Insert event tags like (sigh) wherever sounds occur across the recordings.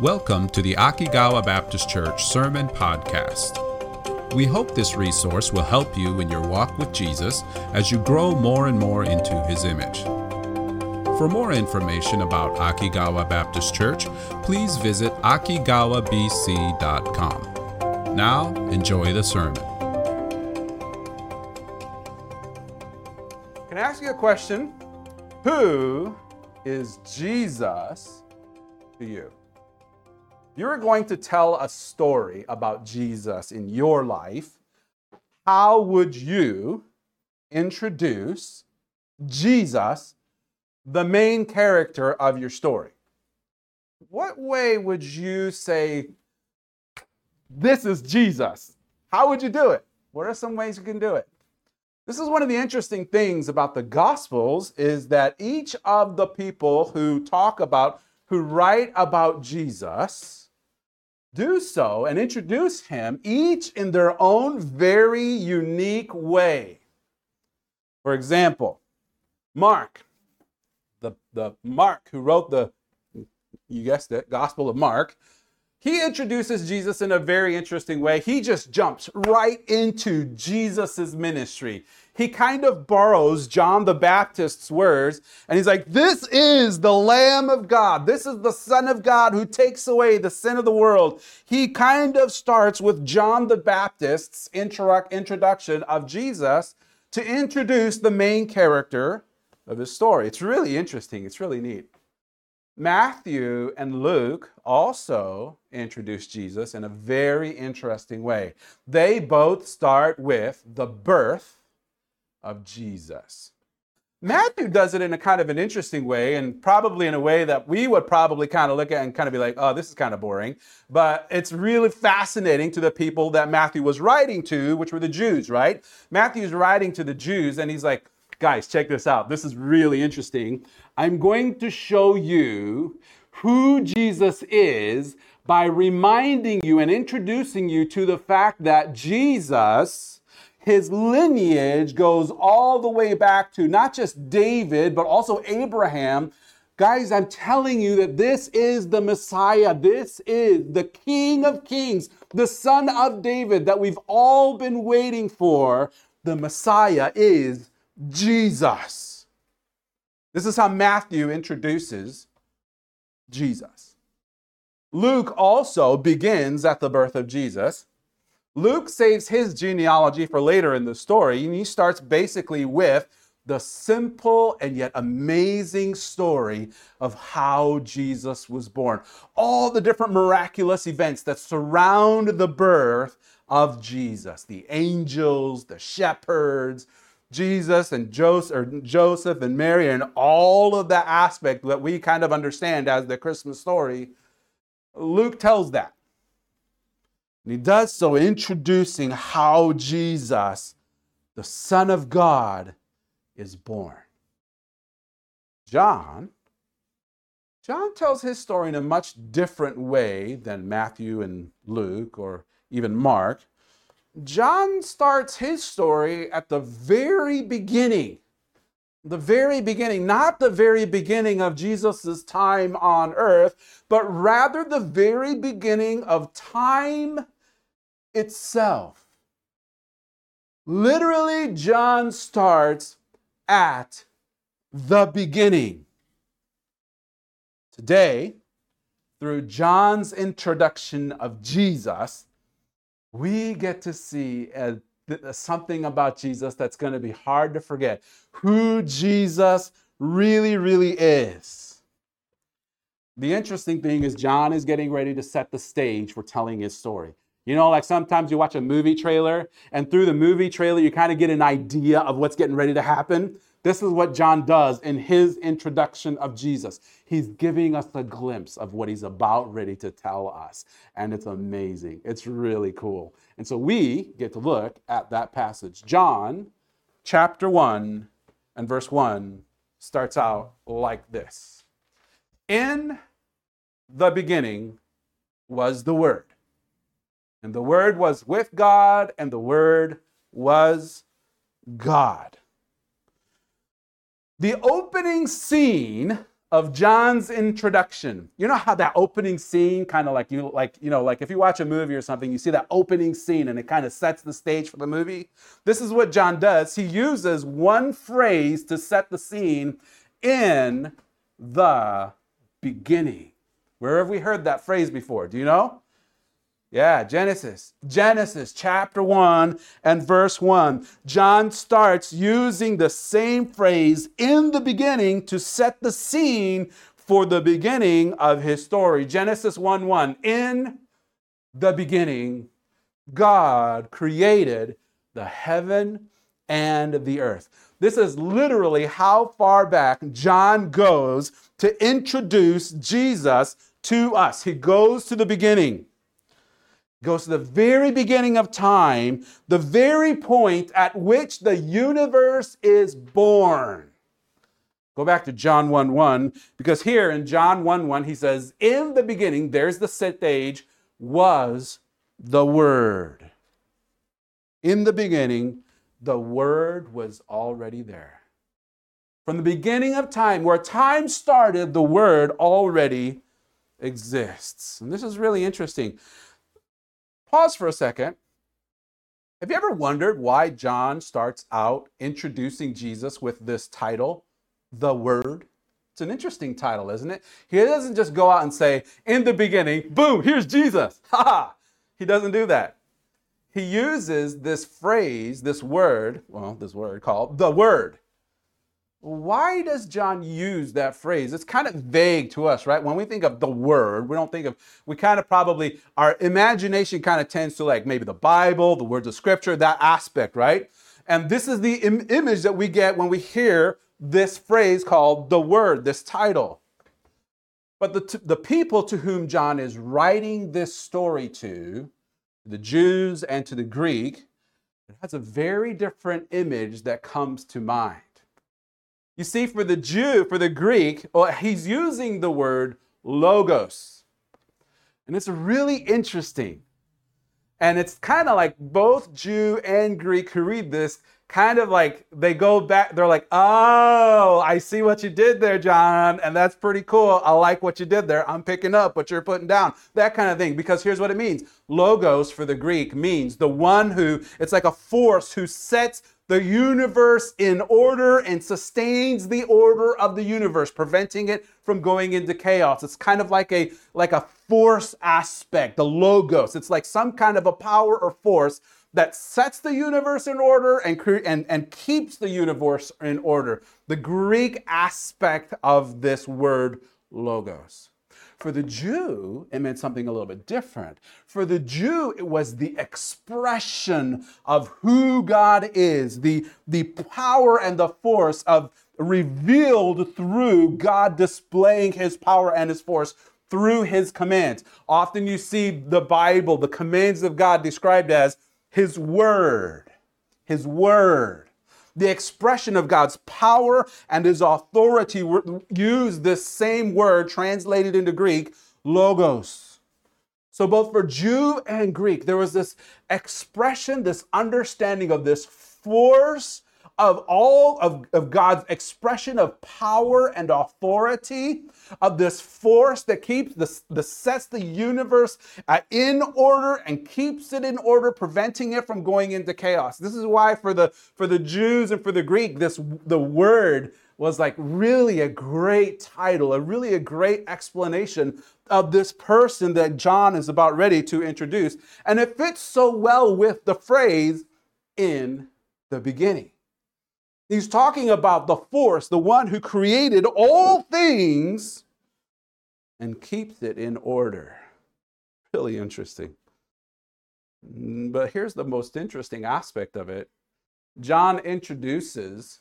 Welcome to the Akigawa Baptist Church Sermon Podcast. We hope this resource will help you in your walk with Jesus as you grow more and more into his image. For more information about Akigawa Baptist Church, please visit akigawabc.com. Now, enjoy the sermon. Can I ask you a question? Who is Jesus to you? You're going to tell a story about Jesus in your life. How would you introduce Jesus, the main character of your story? What way would you say, This is Jesus? How would you do it? What are some ways you can do it? This is one of the interesting things about the Gospels is that each of the people who talk about, who write about Jesus, do so and introduce him each in their own very unique way. For example, Mark, the, the Mark who wrote the, you guessed it, Gospel of Mark, he introduces Jesus in a very interesting way. He just jumps right into Jesus' ministry. He kind of borrows John the Baptist's words and he's like, This is the Lamb of God. This is the Son of God who takes away the sin of the world. He kind of starts with John the Baptist's introduction of Jesus to introduce the main character of his story. It's really interesting, it's really neat. Matthew and Luke also introduce Jesus in a very interesting way. They both start with the birth of Jesus. Matthew does it in a kind of an interesting way, and probably in a way that we would probably kind of look at and kind of be like, oh, this is kind of boring. But it's really fascinating to the people that Matthew was writing to, which were the Jews, right? Matthew's writing to the Jews, and he's like, guys, check this out. This is really interesting. I'm going to show you who Jesus is by reminding you and introducing you to the fact that Jesus, his lineage goes all the way back to not just David, but also Abraham. Guys, I'm telling you that this is the Messiah. This is the King of Kings, the Son of David that we've all been waiting for. The Messiah is Jesus. This is how Matthew introduces Jesus. Luke also begins at the birth of Jesus. Luke saves his genealogy for later in the story, and he starts basically with the simple and yet amazing story of how Jesus was born. All the different miraculous events that surround the birth of Jesus the angels, the shepherds, Jesus and Joseph, or Joseph and Mary and all of that aspect that we kind of understand as the Christmas story, Luke tells that. And he does so introducing how Jesus, the Son of God, is born. John, John tells his story in a much different way than Matthew and Luke or even Mark. John starts his story at the very beginning. The very beginning, not the very beginning of Jesus' time on earth, but rather the very beginning of time itself. Literally, John starts at the beginning. Today, through John's introduction of Jesus, we get to see a, something about Jesus that's going to be hard to forget who Jesus really, really is. The interesting thing is, John is getting ready to set the stage for telling his story. You know, like sometimes you watch a movie trailer, and through the movie trailer, you kind of get an idea of what's getting ready to happen. This is what John does in his introduction of Jesus. He's giving us a glimpse of what he's about ready to tell us. And it's amazing. It's really cool. And so we get to look at that passage. John chapter 1 and verse 1 starts out like this In the beginning was the Word. And the Word was with God, and the Word was God. The opening scene of John's introduction. You know how that opening scene kind of like you like you know like if you watch a movie or something you see that opening scene and it kind of sets the stage for the movie. This is what John does. He uses one phrase to set the scene in the beginning. Where have we heard that phrase before? Do you know? Yeah, Genesis. Genesis chapter 1 and verse 1. John starts using the same phrase in the beginning to set the scene for the beginning of his story. Genesis 1 1. In the beginning, God created the heaven and the earth. This is literally how far back John goes to introduce Jesus to us. He goes to the beginning goes to the very beginning of time, the very point at which the universe is born. Go back to John 1 1, because here in John 1 1, he says, In the beginning, there's the stage, was the Word. In the beginning, the Word was already there. From the beginning of time, where time started, the Word already exists. And this is really interesting. Pause for a second. Have you ever wondered why John starts out introducing Jesus with this title, the Word? It's an interesting title, isn't it? He doesn't just go out and say, in the beginning, boom, here's Jesus. (laughs) Ha ha. He doesn't do that. He uses this phrase, this word, well, this word called the Word. Why does John use that phrase? It's kind of vague to us, right? When we think of the word, we don't think of, we kind of probably, our imagination kind of tends to like maybe the Bible, the words of scripture, that aspect, right? And this is the Im- image that we get when we hear this phrase called the word, this title. But the, t- the people to whom John is writing this story to, the Jews and to the Greek, it has a very different image that comes to mind. You see, for the Jew, for the Greek, well, he's using the word logos. And it's really interesting. And it's kind of like both Jew and Greek who read this kind of like they go back, they're like, oh, I see what you did there, John. And that's pretty cool. I like what you did there. I'm picking up what you're putting down. That kind of thing. Because here's what it means Logos for the Greek means the one who, it's like a force who sets the universe in order and sustains the order of the universe, preventing it from going into chaos. It's kind of like a like a force aspect, the logos. It's like some kind of a power or force that sets the universe in order and, and, and keeps the universe in order. The Greek aspect of this word logos. For the Jew, it meant something a little bit different. For the Jew, it was the expression of who God is, the, the power and the force of revealed through God displaying his power and his force through his commands. Often you see the Bible, the commands of God described as his word. His word the expression of God's power and his authority use this same word translated into Greek, logos. So, both for Jew and Greek, there was this expression, this understanding of this force of all of, of God's expression of power and authority, of this force that keeps the, the sets the universe uh, in order and keeps it in order, preventing it from going into chaos. This is why for the for the Jews and for the Greek, this the word was like really a great title, a really a great explanation of this person that John is about ready to introduce. And it fits so well with the phrase in the beginning. He's talking about the force, the one who created all things and keeps it in order. Really interesting. Mm, but here's the most interesting aspect of it John introduces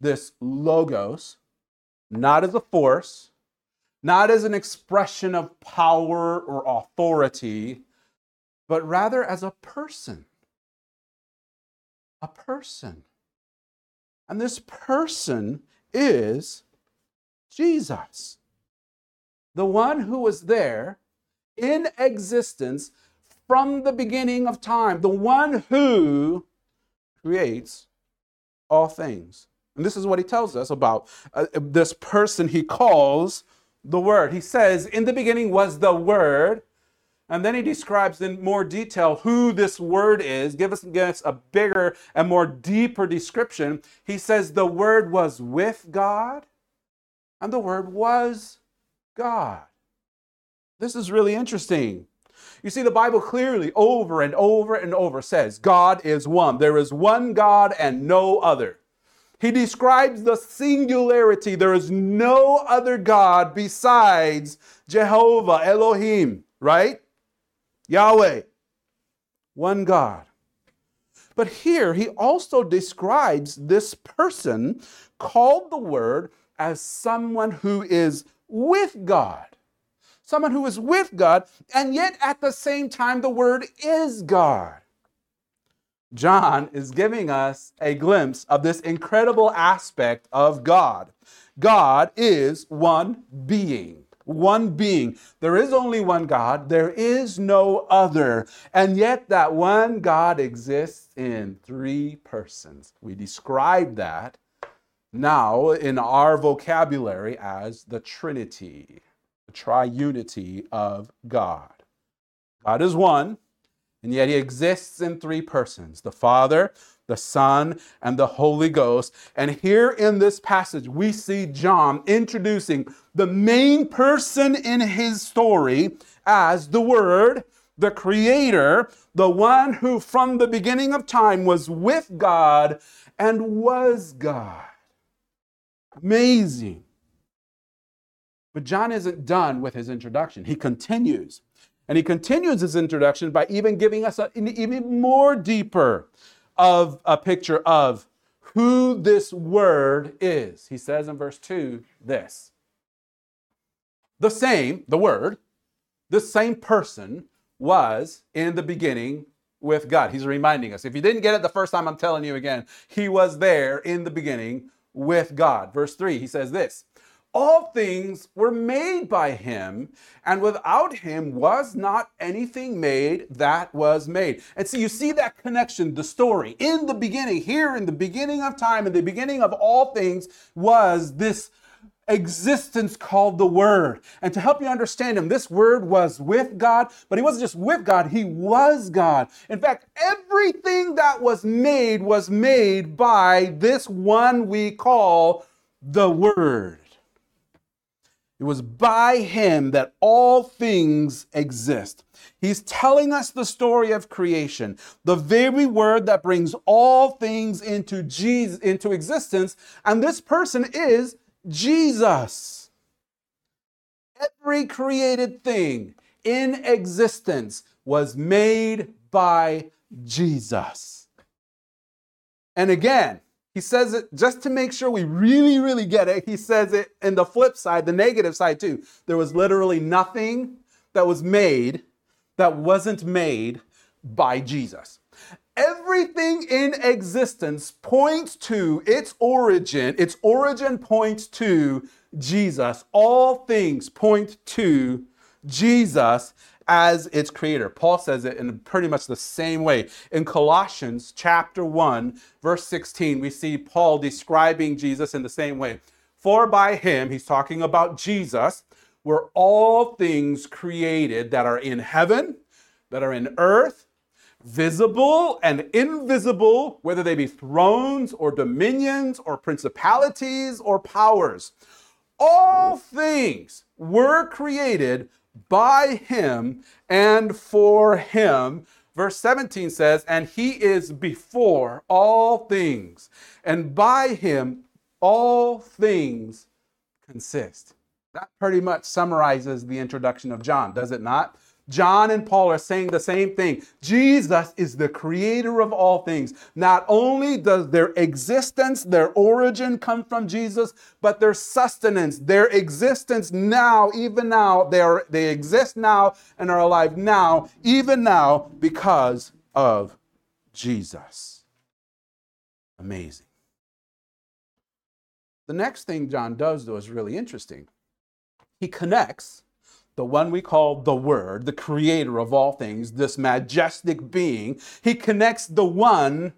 this logos not as a force, not as an expression of power or authority, but rather as a person. A person. And this person is Jesus, the one who was there in existence from the beginning of time, the one who creates all things. And this is what he tells us about uh, this person he calls the Word. He says, In the beginning was the Word. And then he describes in more detail who this Word is, give us, give us a bigger and more deeper description. He says, The Word was with God, and the Word was God. This is really interesting. You see, the Bible clearly over and over and over says God is one. There is one God and no other. He describes the singularity. There is no other God besides Jehovah, Elohim, right? Yahweh. One God. But here he also describes this person called the Word as someone who is with God. Someone who is with God, and yet at the same time, the Word is God. John is giving us a glimpse of this incredible aspect of God. God is one being. One being. There is only one God. There is no other. And yet, that one God exists in three persons. We describe that now in our vocabulary as the Trinity, the triunity of God. God is one, and yet he exists in three persons the Father, the Son, and the Holy Ghost. And here in this passage, we see John introducing the main person in his story as the Word, the Creator, the one who from the beginning of time was with God and was God. Amazing. But John isn't done with his introduction. He continues. And he continues his introduction by even giving us an even more deeper of a picture of who this word is. He says in verse 2 this The same, the word, the same person was in the beginning with God. He's reminding us. If you didn't get it the first time, I'm telling you again, he was there in the beginning with God. Verse 3, he says this all things were made by him, and without him was not anything made that was made. And so you see that connection, the story. In the beginning, here in the beginning of time, in the beginning of all things, was this existence called the Word. And to help you understand him, this Word was with God, but he wasn't just with God, he was God. In fact, everything that was made was made by this one we call the Word. It was by him that all things exist. He's telling us the story of creation, the very word that brings all things into Jesus into existence, and this person is Jesus. Every created thing in existence was made by Jesus. And again, he says it just to make sure we really, really get it. He says it in the flip side, the negative side too. There was literally nothing that was made that wasn't made by Jesus. Everything in existence points to its origin. Its origin points to Jesus. All things point to Jesus as its creator. Paul says it in pretty much the same way. In Colossians chapter 1, verse 16, we see Paul describing Jesus in the same way. For by him, he's talking about Jesus, were all things created that are in heaven, that are in earth, visible and invisible, whether they be thrones or dominions or principalities or powers. All things were created by him and for him. Verse 17 says, And he is before all things, and by him all things consist. That pretty much summarizes the introduction of John, does it not? John and Paul are saying the same thing. Jesus is the creator of all things. Not only does their existence, their origin come from Jesus, but their sustenance, their existence now, even now, they, are, they exist now and are alive now, even now, because of Jesus. Amazing. The next thing John does, though, is really interesting. He connects the one we call the Word, the creator of all things, this majestic being, he connects the one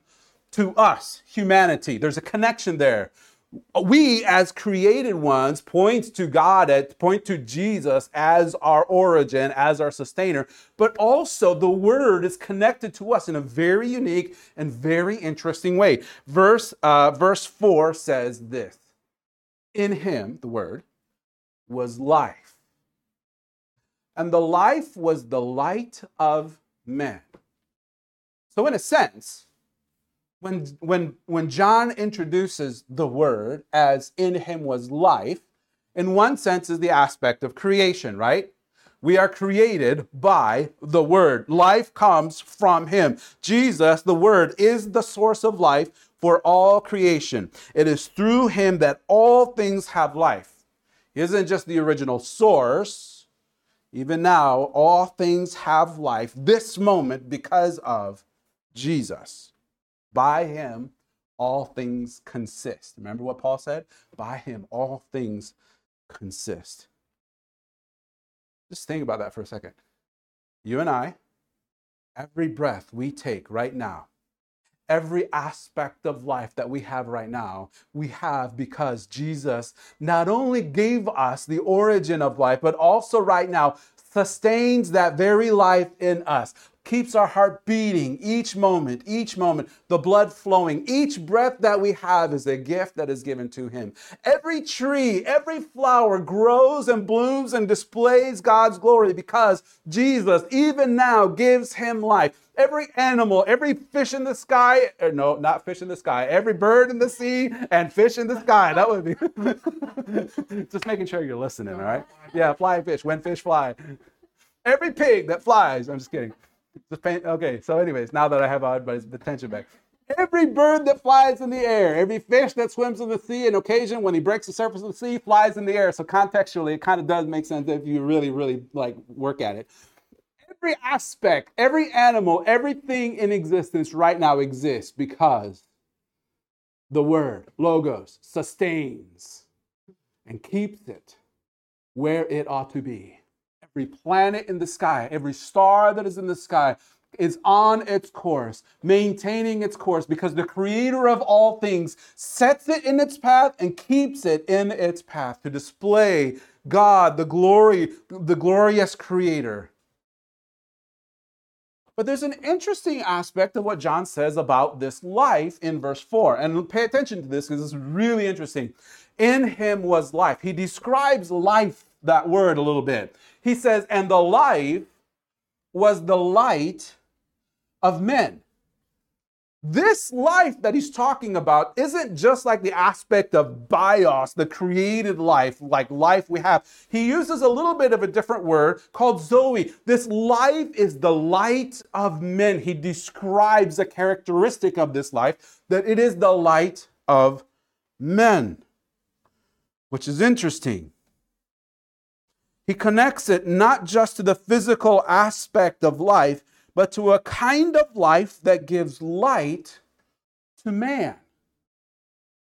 to us, humanity. There's a connection there. We, as created ones, point to God, at, point to Jesus as our origin, as our sustainer, but also the Word is connected to us in a very unique and very interesting way. Verse, uh, verse 4 says this In Him, the Word, was life, and the life was the light of men. So, in a sense, when, when, when John introduces the word as in him was life, in one sense is the aspect of creation, right? We are created by the word. Life comes from him. Jesus, the word, is the source of life for all creation. It is through him that all things have life. He isn't just the original source. Even now, all things have life this moment because of Jesus. By him, all things consist. Remember what Paul said? By him, all things consist. Just think about that for a second. You and I, every breath we take right now, every aspect of life that we have right now, we have because Jesus not only gave us the origin of life, but also right now sustains that very life in us keeps our heart beating each moment, each moment, the blood flowing. Each breath that we have is a gift that is given to Him. Every tree, every flower grows and blooms and displays God's glory because Jesus, even now, gives Him life. Every animal, every fish in the sky, or no, not fish in the sky, every bird in the sea and fish in the sky. That would be (laughs) just making sure you're listening, all right? Yeah, flying fish, when fish fly. Every pig that flies, I'm just kidding okay, so anyways, now that I have everybody's attention back. Every bird that flies in the air, every fish that swims in the sea, and occasion when he breaks the surface of the sea, flies in the air. So contextually, it kind of does make sense if you really, really like work at it. Every aspect, every animal, everything in existence right now exists because the word, logos, sustains and keeps it where it ought to be every planet in the sky, every star that is in the sky is on its course, maintaining its course, because the creator of all things sets it in its path and keeps it in its path to display God, the glory, the glorious creator. But there's an interesting aspect of what John says about this life in verse 4. And pay attention to this because it's really interesting. In him was life. He describes life, that word, a little bit. He says, and the life was the light of men. This life that he's talking about isn't just like the aspect of bios, the created life, like life we have. He uses a little bit of a different word called Zoe. This life is the light of men. He describes a characteristic of this life that it is the light of men, which is interesting. He connects it not just to the physical aspect of life, but to a kind of life that gives light to man.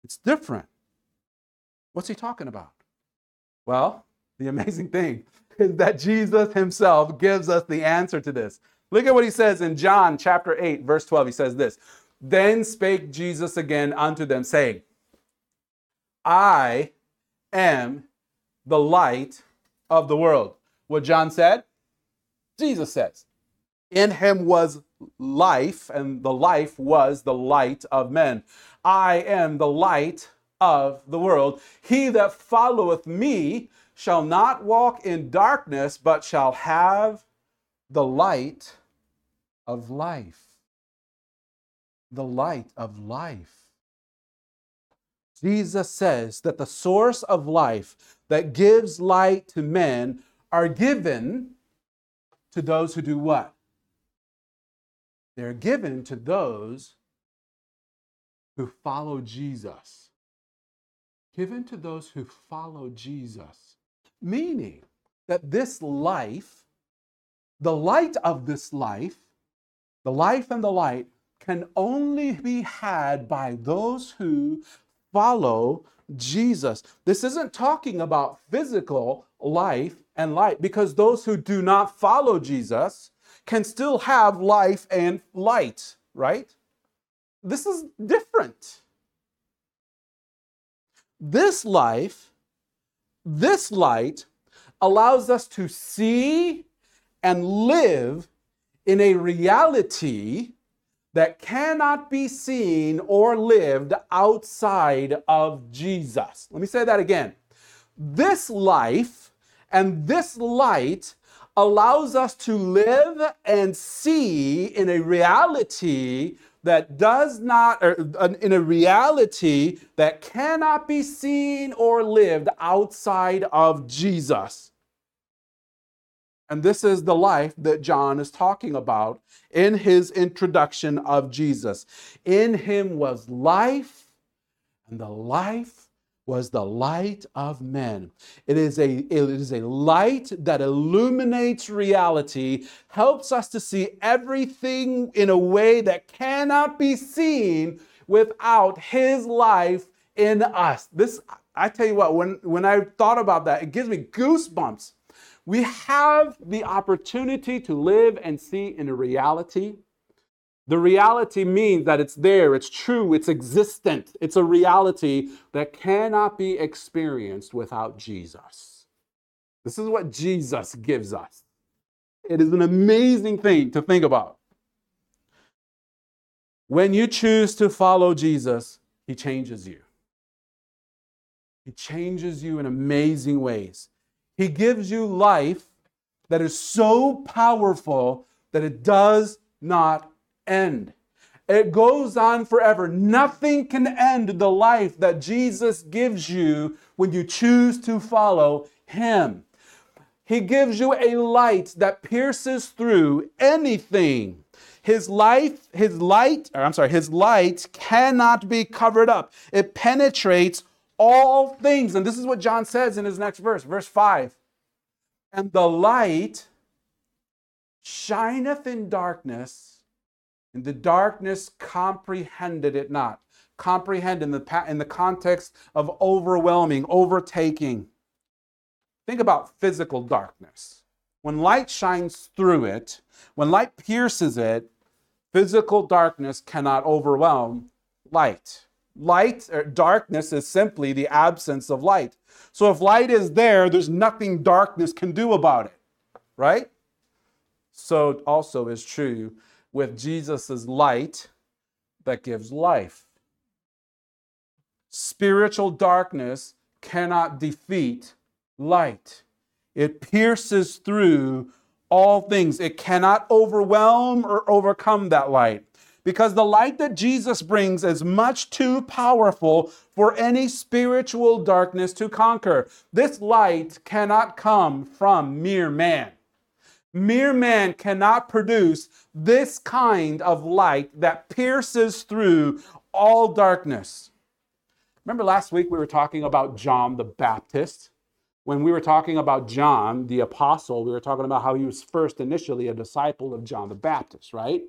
It's different. What's he talking about? Well, the amazing thing (laughs) is that Jesus himself gives us the answer to this. Look at what he says in John chapter 8, verse 12. He says this Then spake Jesus again unto them, saying, I am the light of the world. What John said, Jesus says. In him was life, and the life was the light of men. I am the light of the world. He that followeth me shall not walk in darkness, but shall have the light of life. The light of life. Jesus says that the source of life that gives light to men are given to those who do what? They're given to those who follow Jesus. Given to those who follow Jesus. Meaning that this life, the light of this life, the life and the light, can only be had by those who follow Jesus. This isn't talking about physical life and light because those who do not follow Jesus can still have life and light, right? this is different. This life, this light, allows us to see and live in a reality that cannot be seen or lived outside of Jesus. Let me say that again. This life and this light allows us to live and see in a reality that does not, or in a reality that cannot be seen or lived outside of Jesus. And this is the life that John is talking about in his introduction of Jesus. In him was life, and the life was the light of men. It is a, it is a light that illuminates reality, helps us to see everything in a way that cannot be seen without his life in us. This, I tell you what, when, when I thought about that, it gives me goosebumps. We have the opportunity to live and see in a reality the reality means that it's there, it's true, it's existent. It's a reality that cannot be experienced without Jesus. This is what Jesus gives us. It is an amazing thing to think about. When you choose to follow Jesus, he changes you. He changes you in amazing ways. He gives you life that is so powerful that it does not end. It goes on forever. Nothing can end the life that Jesus gives you when you choose to follow Him. He gives you a light that pierces through anything. His life, his light, or I'm sorry, his light cannot be covered up. It penetrates all things. And this is what John says in his next verse, verse 5. And the light shineth in darkness, and the darkness comprehended it not. Comprehend in the, in the context of overwhelming, overtaking. Think about physical darkness. When light shines through it, when light pierces it, physical darkness cannot overwhelm light. Light or darkness is simply the absence of light. So if light is there, there's nothing darkness can do about it, right? So also is true with Jesus' light that gives life. Spiritual darkness cannot defeat light, it pierces through all things. It cannot overwhelm or overcome that light. Because the light that Jesus brings is much too powerful for any spiritual darkness to conquer. This light cannot come from mere man. Mere man cannot produce this kind of light that pierces through all darkness. Remember last week we were talking about John the Baptist? When we were talking about John the Apostle, we were talking about how he was first initially a disciple of John the Baptist, right?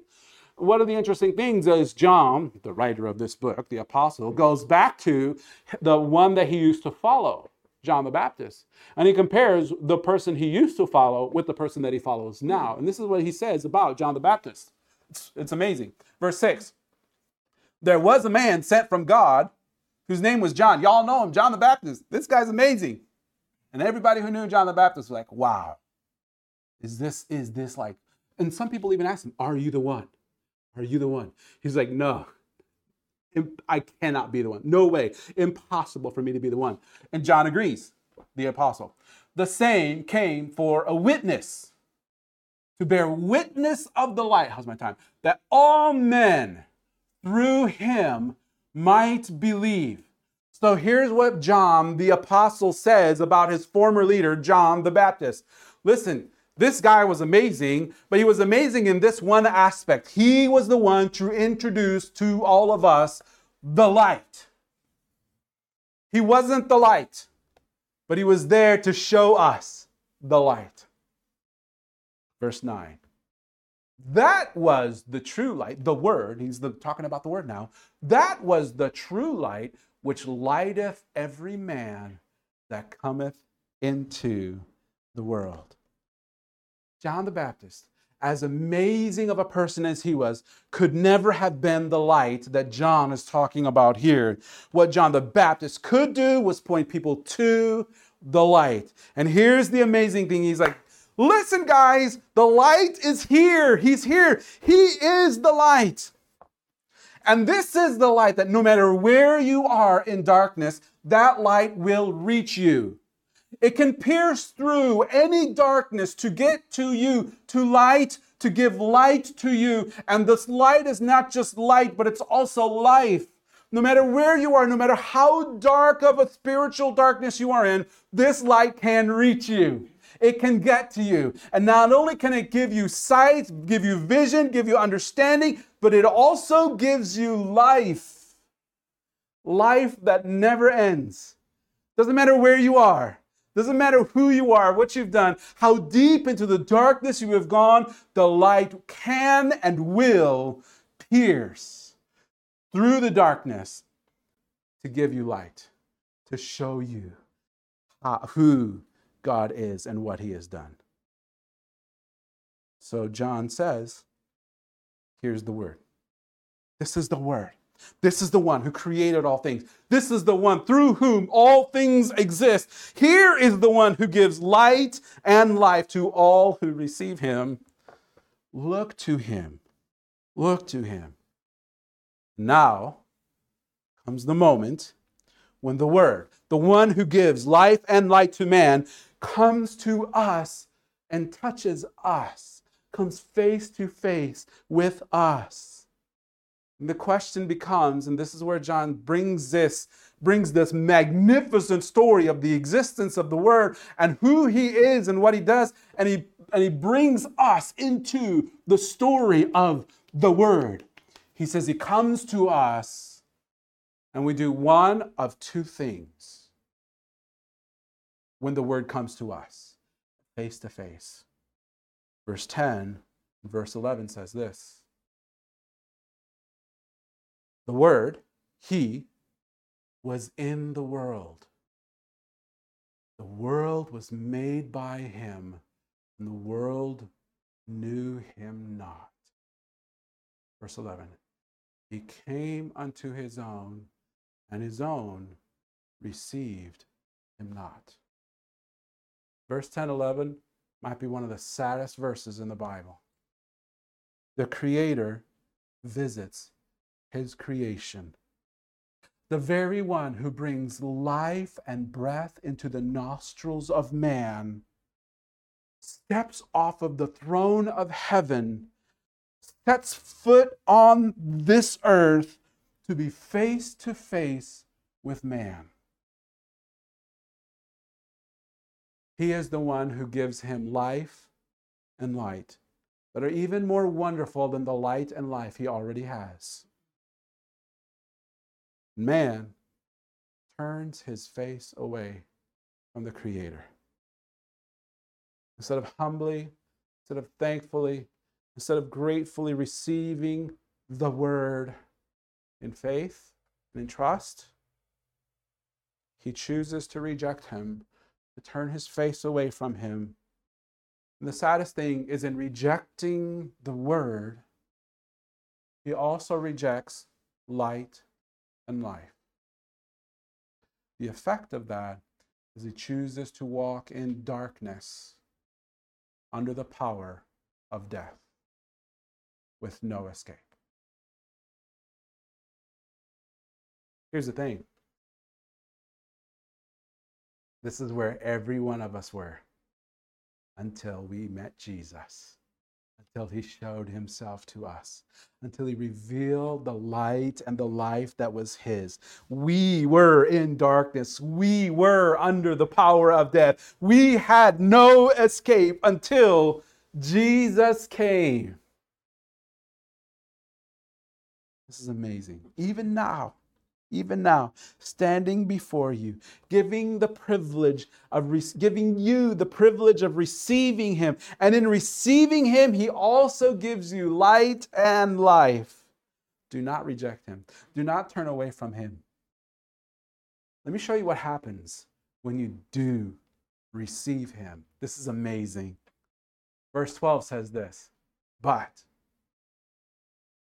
One of the interesting things is John, the writer of this book, the Apostle, goes back to the one that he used to follow. John the Baptist. And he compares the person he used to follow with the person that he follows now. And this is what he says about John the Baptist. It's, it's amazing. Verse 6 There was a man sent from God whose name was John. Y'all know him, John the Baptist. This guy's amazing. And everybody who knew John the Baptist was like, wow, is this, is this like, and some people even ask him, Are you the one? Are you the one? He's like, No, I cannot be the one. No way. Impossible for me to be the one. And John agrees, the apostle. The same came for a witness, to bear witness of the light. How's my time? That all men through him might believe. So here's what John the apostle says about his former leader, John the Baptist. Listen, this guy was amazing, but he was amazing in this one aspect. He was the one to introduce to all of us the light. He wasn't the light, but he was there to show us the light. Verse 9. That was the true light, the word. He's the, talking about the word now. That was the true light which lighteth every man that cometh into the world. John the Baptist, as amazing of a person as he was, could never have been the light that John is talking about here. What John the Baptist could do was point people to the light. And here's the amazing thing He's like, listen, guys, the light is here. He's here. He is the light. And this is the light that no matter where you are in darkness, that light will reach you. It can pierce through any darkness to get to you, to light, to give light to you. And this light is not just light, but it's also life. No matter where you are, no matter how dark of a spiritual darkness you are in, this light can reach you. It can get to you. And not only can it give you sight, give you vision, give you understanding, but it also gives you life. Life that never ends. Doesn't matter where you are. Doesn't matter who you are, what you've done, how deep into the darkness you have gone, the light can and will pierce through the darkness to give you light, to show you who God is and what he has done. So John says, here's the word. This is the word. This is the one who created all things. This is the one through whom all things exist. Here is the one who gives light and life to all who receive him. Look to him. Look to him. Now comes the moment when the Word, the one who gives life and light to man, comes to us and touches us, comes face to face with us. And the question becomes, and this is where John brings this, brings this magnificent story of the existence of the Word and who He is and what He does, and He and He brings us into the story of the Word. He says He comes to us, and we do one of two things when the Word comes to us, face to face. Verse 10, verse 11 says this. The Word, He, was in the world. The world was made by Him, and the world knew Him not. Verse 11 He came unto His own, and His own received Him not. Verse 10 11 might be one of the saddest verses in the Bible. The Creator visits his creation. The very one who brings life and breath into the nostrils of man steps off of the throne of heaven, sets foot on this earth to be face to face with man. He is the one who gives him life and light that are even more wonderful than the light and life he already has man turns his face away from the Creator. Instead of humbly, instead of thankfully, instead of gratefully receiving the word in faith and in trust, he chooses to reject him, to turn his face away from him. And the saddest thing is in rejecting the word, he also rejects light and life. The effect of that is he chooses to walk in darkness under the power of death with no escape. Here's the thing this is where every one of us were until we met Jesus until he showed himself to us, until he revealed the light and the life that was his. We were in darkness. We were under the power of death. We had no escape until Jesus came. This is amazing. Even now, even now, standing before you, giving the privilege of re- giving you the privilege of receiving him. And in receiving him, he also gives you light and life. Do not reject him. Do not turn away from him. Let me show you what happens when you do receive him. This is amazing. Verse 12 says this But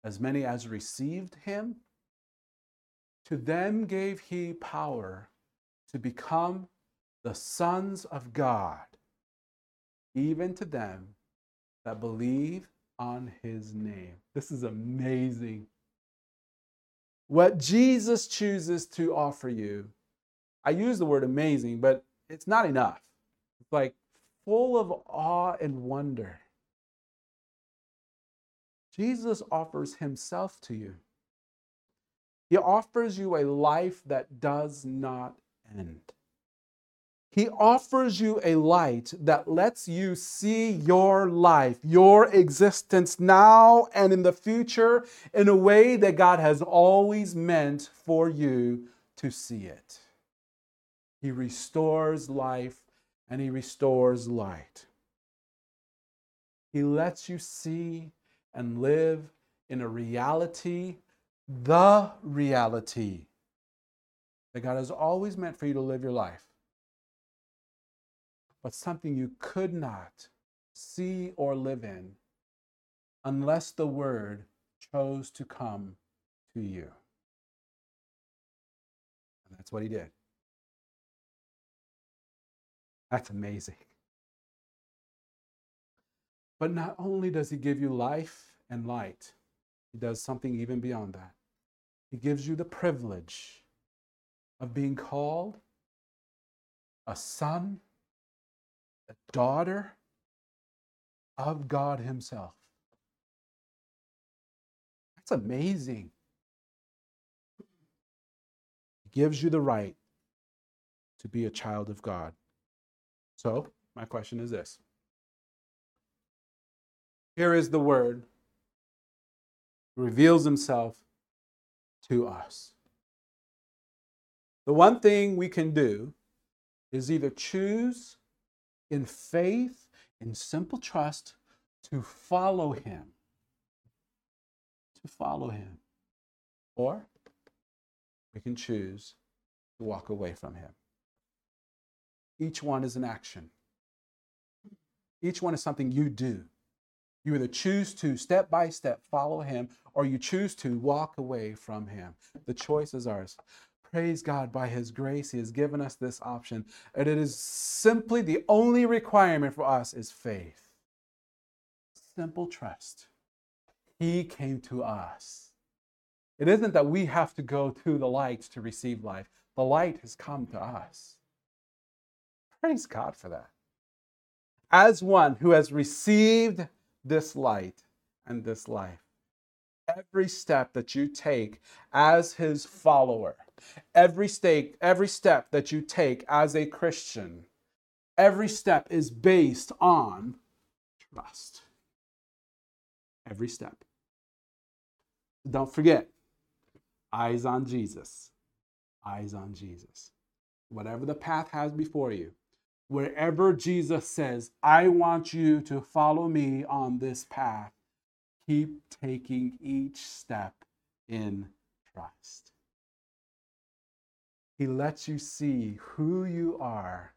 as many as received him, to them gave he power to become the sons of God, even to them that believe on his name. This is amazing. What Jesus chooses to offer you, I use the word amazing, but it's not enough. It's like full of awe and wonder. Jesus offers himself to you. He offers you a life that does not end. He offers you a light that lets you see your life, your existence now and in the future in a way that God has always meant for you to see it. He restores life and He restores light. He lets you see and live in a reality, the reality that God has always meant for you to live your life, but something you could not see or live in unless the Word chose to come to you. And that's what He did. That's amazing. But not only does He give you life and light, He does something even beyond that. He gives you the privilege of being called a son, a daughter of God Himself. That's amazing. He gives you the right to be a child of God. So, my question is this here is the word reveals himself to us. The one thing we can do is either choose in faith, in simple trust, to follow him. To follow him. Or we can choose to walk away from him. Each one is an action. Each one is something you do. You either choose to step by step follow him or you choose to walk away from him. The choice is ours. Praise God, by his grace, he has given us this option. And it is simply the only requirement for us is faith. Simple trust. He came to us. It isn't that we have to go to the light to receive life, the light has come to us. Praise God for that. As one who has received this light and this life, every step that you take as his follower, every step, every step that you take as a Christian, every step is based on trust. Every step. Don't forget, eyes on Jesus. Eyes on Jesus. Whatever the path has before you, wherever Jesus says, I want you to follow me on this path, keep taking each step in trust. He lets you see who you are.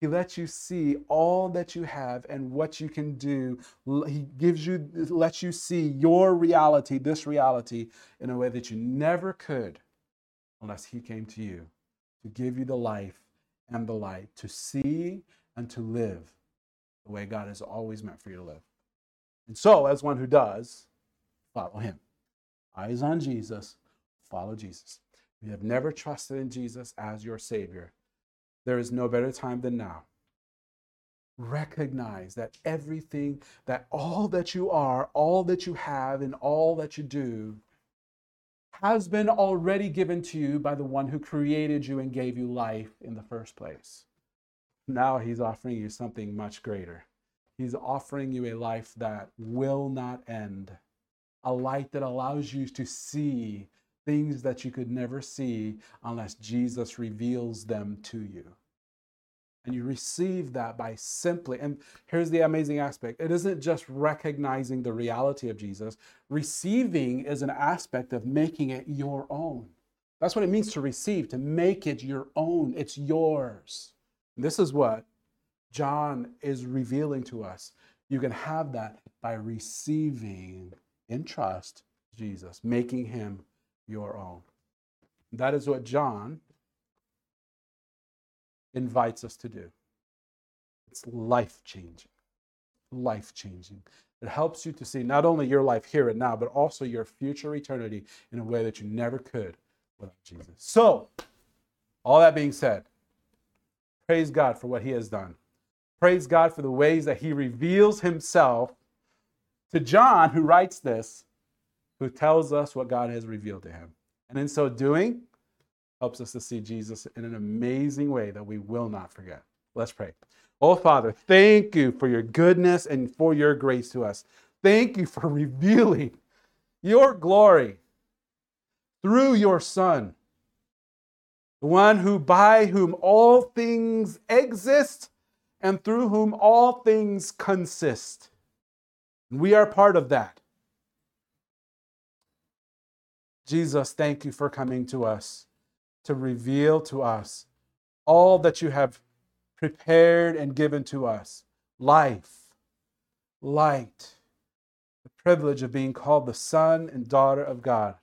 He lets you see all that you have and what you can do. He gives you, lets you see your reality, this reality, in a way that you never could unless He came to you to give you the life and the light, to see and to live the way God has always meant for you to live. And so, as one who does, follow him. Eyes on Jesus, follow Jesus. If you have never trusted in Jesus as your Savior, there is no better time than now. Recognize that everything, that all that you are, all that you have, and all that you do has been already given to you by the one who created you and gave you life in the first place. Now he's offering you something much greater. He's offering you a life that will not end, a light that allows you to see things that you could never see unless Jesus reveals them to you. And you receive that by simply, and here's the amazing aspect it isn't just recognizing the reality of Jesus, receiving is an aspect of making it your own. That's what it means to receive, to make it your own. It's yours. This is what John is revealing to us. You can have that by receiving in trust Jesus, making him your own. That is what John invites us to do. It's life changing. Life changing. It helps you to see not only your life here and now, but also your future eternity in a way that you never could without Jesus. So, all that being said, praise God for what He has done. Praise God for the ways that He reveals Himself to John, who writes this, who tells us what God has revealed to him. And in so doing, helps us to see Jesus in an amazing way that we will not forget. Let's pray. Oh, Father, thank you for your goodness and for your grace to us. Thank you for (laughs) revealing your glory through your Son, the one who by whom all things exist and through whom all things consist. We are part of that. Jesus, thank you for coming to us to reveal to us all that you have prepared and given to us life, light, the privilege of being called the son and daughter of God.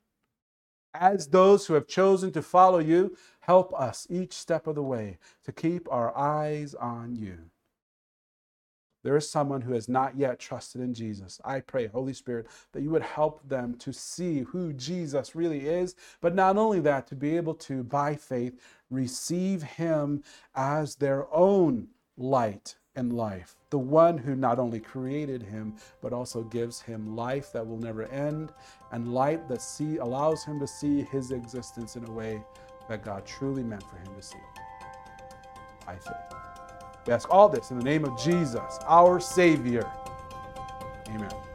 As those who have chosen to follow you, help us each step of the way to keep our eyes on you there is someone who has not yet trusted in Jesus, I pray, Holy Spirit, that you would help them to see who Jesus really is, but not only that, to be able to, by faith, receive him as their own light and life, the one who not only created him, but also gives him life that will never end and light that see, allows him to see his existence in a way that God truly meant for him to see. By faith. We ask all this in the name of Jesus, our Savior. Amen.